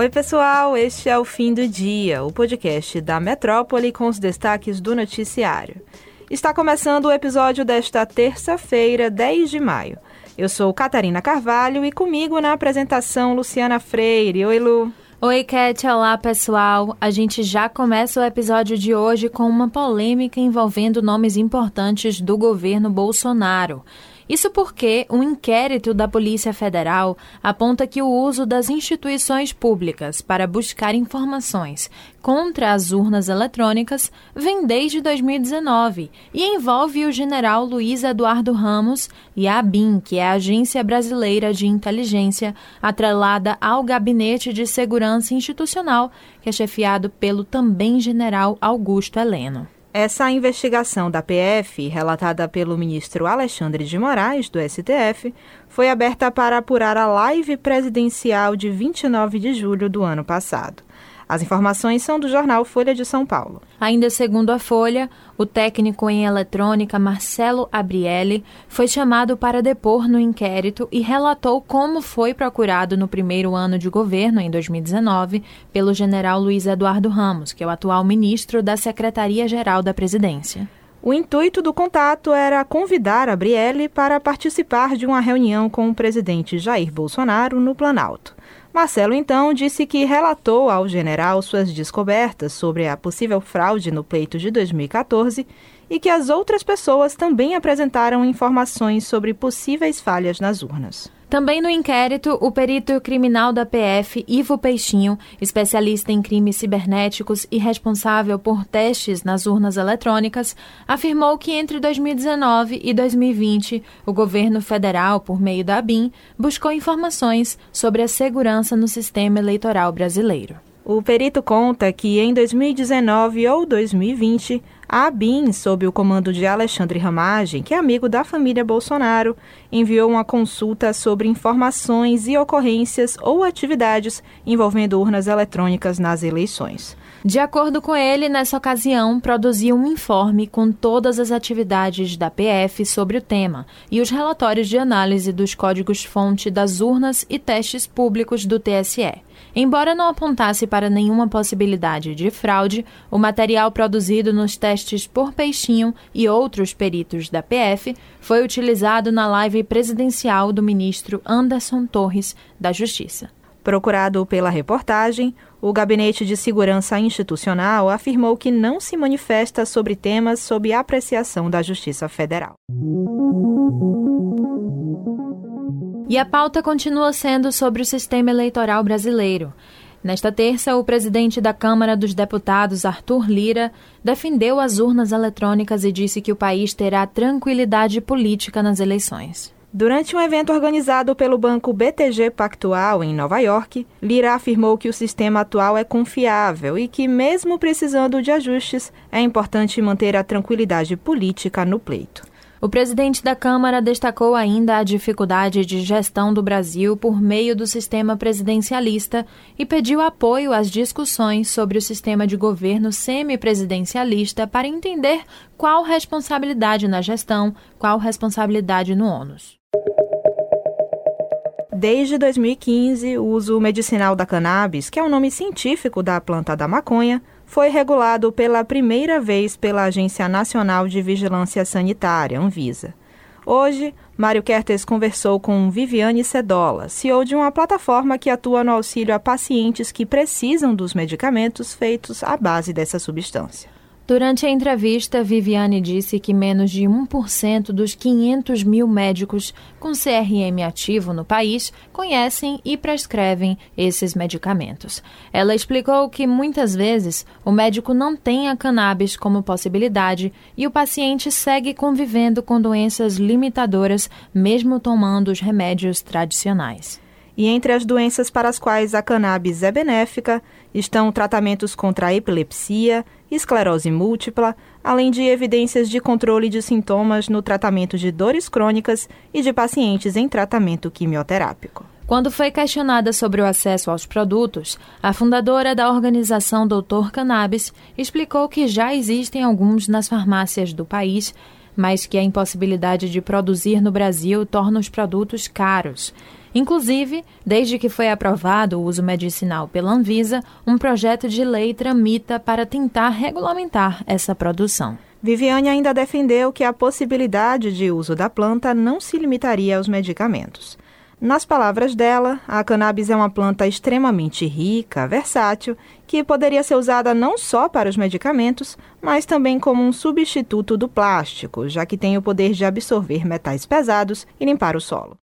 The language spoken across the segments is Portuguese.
Oi, pessoal, este é o Fim do Dia, o podcast da Metrópole com os destaques do noticiário. Está começando o episódio desta terça-feira, 10 de maio. Eu sou Catarina Carvalho e comigo na apresentação Luciana Freire. Oi, Lu. Oi, Cat. Olá, pessoal. A gente já começa o episódio de hoje com uma polêmica envolvendo nomes importantes do governo Bolsonaro. Isso porque um inquérito da Polícia Federal aponta que o uso das instituições públicas para buscar informações contra as urnas eletrônicas vem desde 2019 e envolve o general Luiz Eduardo Ramos e a ABIN, que é a Agência Brasileira de Inteligência, atrelada ao Gabinete de Segurança Institucional, que é chefiado pelo também general Augusto Heleno. Essa investigação da PF, relatada pelo ministro Alexandre de Moraes, do STF, foi aberta para apurar a live presidencial de 29 de julho do ano passado. As informações são do jornal Folha de São Paulo. Ainda segundo a Folha, o técnico em eletrônica Marcelo Abrielli foi chamado para depor no inquérito e relatou como foi procurado no primeiro ano de governo, em 2019, pelo general Luiz Eduardo Ramos, que é o atual ministro da Secretaria-Geral da Presidência. O intuito do contato era convidar Abrielli para participar de uma reunião com o presidente Jair Bolsonaro no Planalto. Marcelo então disse que relatou ao general suas descobertas sobre a possível fraude no pleito de 2014 e que as outras pessoas também apresentaram informações sobre possíveis falhas nas urnas. Também no inquérito, o perito criminal da PF, Ivo Peixinho, especialista em crimes cibernéticos e responsável por testes nas urnas eletrônicas, afirmou que entre 2019 e 2020, o governo federal, por meio da ABIN, buscou informações sobre a segurança no sistema eleitoral brasileiro. O perito conta que em 2019 ou 2020, a ABIN, sob o comando de Alexandre Ramagem, que é amigo da família Bolsonaro, enviou uma consulta sobre informações e ocorrências ou atividades envolvendo urnas eletrônicas nas eleições. De acordo com ele, nessa ocasião, produziu um informe com todas as atividades da PF sobre o tema e os relatórios de análise dos códigos-fonte das urnas e testes públicos do TSE. Embora não apontasse para nenhuma possibilidade de fraude, o material produzido nos testes por Peixinho e outros peritos da PF foi utilizado na live presidencial do ministro Anderson Torres, da Justiça. Procurado pela reportagem, o Gabinete de Segurança Institucional afirmou que não se manifesta sobre temas sob apreciação da Justiça Federal. E a pauta continua sendo sobre o sistema eleitoral brasileiro. Nesta terça, o presidente da Câmara dos Deputados, Arthur Lira, defendeu as urnas eletrônicas e disse que o país terá tranquilidade política nas eleições. Durante um evento organizado pelo banco BTG Pactual em Nova York, Lira afirmou que o sistema atual é confiável e que, mesmo precisando de ajustes, é importante manter a tranquilidade política no pleito. O presidente da Câmara destacou ainda a dificuldade de gestão do Brasil por meio do sistema presidencialista e pediu apoio às discussões sobre o sistema de governo semipresidencialista para entender qual responsabilidade na gestão, qual responsabilidade no ônus. Desde 2015, o uso medicinal da cannabis, que é o nome científico da planta da maconha, foi regulado pela primeira vez pela Agência Nacional de Vigilância Sanitária, Anvisa. Hoje, Mário Kertes conversou com Viviane Sedola, CEO de uma plataforma que atua no auxílio a pacientes que precisam dos medicamentos feitos à base dessa substância. Durante a entrevista, Viviane disse que menos de 1% dos 500 mil médicos com CRM ativo no país conhecem e prescrevem esses medicamentos. Ela explicou que muitas vezes o médico não tem a cannabis como possibilidade e o paciente segue convivendo com doenças limitadoras, mesmo tomando os remédios tradicionais. E entre as doenças para as quais a cannabis é benéfica estão tratamentos contra a epilepsia, esclerose múltipla, além de evidências de controle de sintomas no tratamento de dores crônicas e de pacientes em tratamento quimioterápico. Quando foi questionada sobre o acesso aos produtos, a fundadora da organização Doutor Cannabis explicou que já existem alguns nas farmácias do país, mas que a impossibilidade de produzir no Brasil torna os produtos caros. Inclusive, desde que foi aprovado o uso medicinal pela Anvisa, um projeto de lei tramita para tentar regulamentar essa produção. Viviane ainda defendeu que a possibilidade de uso da planta não se limitaria aos medicamentos. Nas palavras dela, a cannabis é uma planta extremamente rica, versátil, que poderia ser usada não só para os medicamentos, mas também como um substituto do plástico, já que tem o poder de absorver metais pesados e limpar o solo.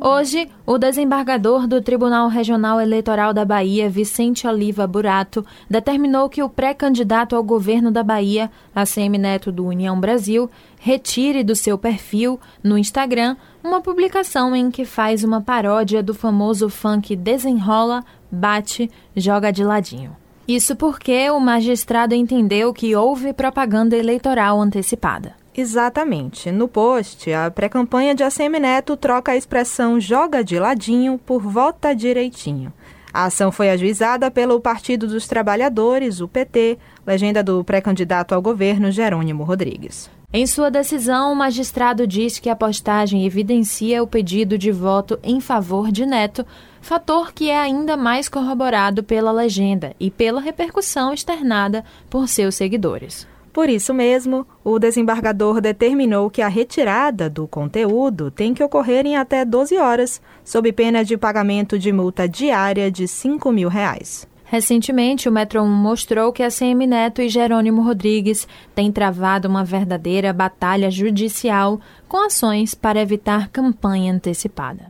Hoje, o desembargador do Tribunal Regional Eleitoral da Bahia, Vicente Oliva Burato, determinou que o pré-candidato ao governo da Bahia, ACM Neto do União Brasil, retire do seu perfil no Instagram uma publicação em que faz uma paródia do famoso funk Desenrola, Bate, Joga de Ladinho. Isso porque o magistrado entendeu que houve propaganda eleitoral antecipada. Exatamente. No post, a pré-campanha de ACM Neto troca a expressão joga de ladinho por vota direitinho. A ação foi ajuizada pelo Partido dos Trabalhadores, o PT, legenda do pré-candidato ao governo Jerônimo Rodrigues. Em sua decisão, o magistrado diz que a postagem evidencia o pedido de voto em favor de Neto, fator que é ainda mais corroborado pela legenda e pela repercussão externada por seus seguidores. Por isso mesmo, o desembargador determinou que a retirada do conteúdo tem que ocorrer em até 12 horas, sob pena de pagamento de multa diária de 5 mil reais. Recentemente, o Metro 1 mostrou que a CM Neto e Jerônimo Rodrigues têm travado uma verdadeira batalha judicial com ações para evitar campanha antecipada.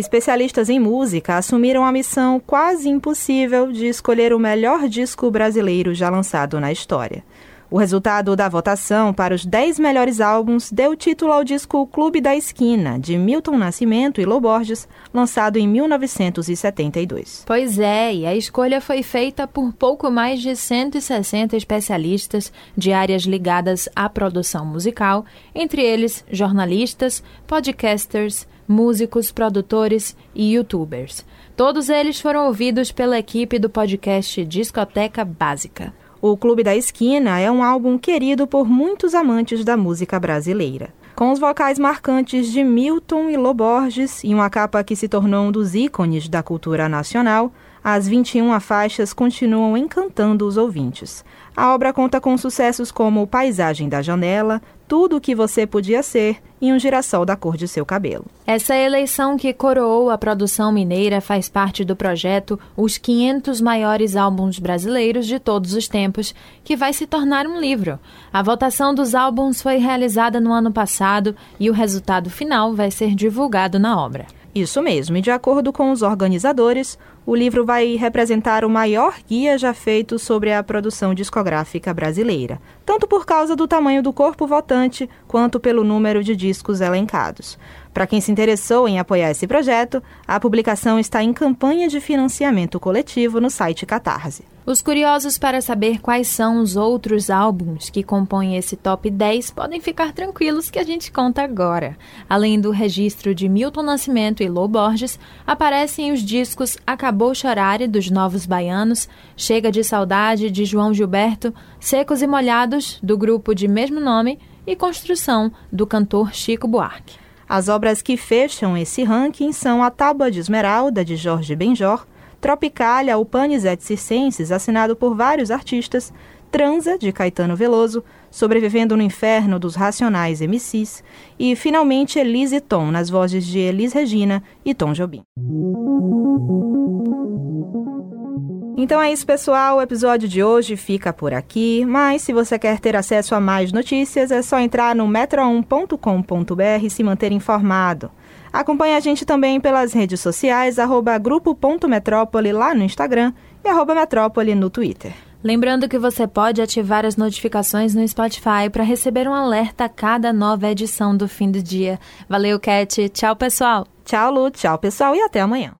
Especialistas em música assumiram a missão quase impossível de escolher o melhor disco brasileiro já lançado na história. O resultado da votação para os 10 melhores álbuns deu título ao disco Clube da Esquina, de Milton Nascimento e Lô Borges, lançado em 1972. Pois é, e a escolha foi feita por pouco mais de 160 especialistas de áreas ligadas à produção musical, entre eles jornalistas, podcasters, músicos, produtores e youtubers. Todos eles foram ouvidos pela equipe do podcast Discoteca Básica. O Clube da Esquina é um álbum querido por muitos amantes da música brasileira. Com os vocais marcantes de Milton e Loborges e uma capa que se tornou um dos ícones da cultura nacional, as 21 faixas continuam encantando os ouvintes. A obra conta com sucessos como Paisagem da Janela, Tudo o que você podia ser e um girassol da cor de seu cabelo. Essa eleição que coroou a produção mineira faz parte do projeto Os 500 Maiores Álbuns Brasileiros de Todos os Tempos, que vai se tornar um livro. A votação dos álbuns foi realizada no ano passado e o resultado final vai ser divulgado na obra. Isso mesmo, e de acordo com os organizadores, o livro vai representar o maior guia já feito sobre a produção discográfica brasileira, tanto por causa do tamanho do corpo votante, quanto pelo número de discos elencados. Para quem se interessou em apoiar esse projeto, a publicação está em campanha de financiamento coletivo no site Catarse. Os curiosos para saber quais são os outros álbuns que compõem esse top 10 podem ficar tranquilos que a gente conta agora. Além do registro de Milton Nascimento e Lô Borges, aparecem os discos Acabou Chorare dos Novos Baianos, Chega de Saudade de João Gilberto, Secos e Molhados do grupo de mesmo nome e Construção do cantor Chico Buarque. As obras que fecham esse ranking são A Tábua de Esmeralda, de Jorge Benjor, Tropicália, o Panis et Circenses, assinado por vários artistas, Transa, de Caetano Veloso, Sobrevivendo no Inferno, dos Racionais MCs, e, finalmente, Elise e Tom, nas vozes de Elis Regina e Tom Jobim. Então é isso, pessoal. O episódio de hoje fica por aqui. Mas se você quer ter acesso a mais notícias, é só entrar no metro1.com.br e se manter informado. Acompanhe a gente também pelas redes sociais, arroba grupo.metrópole lá no Instagram e arroba metrópole no Twitter. Lembrando que você pode ativar as notificações no Spotify para receber um alerta a cada nova edição do fim do dia. Valeu, Cat. Tchau, pessoal. Tchau, Lu. Tchau, pessoal. E até amanhã.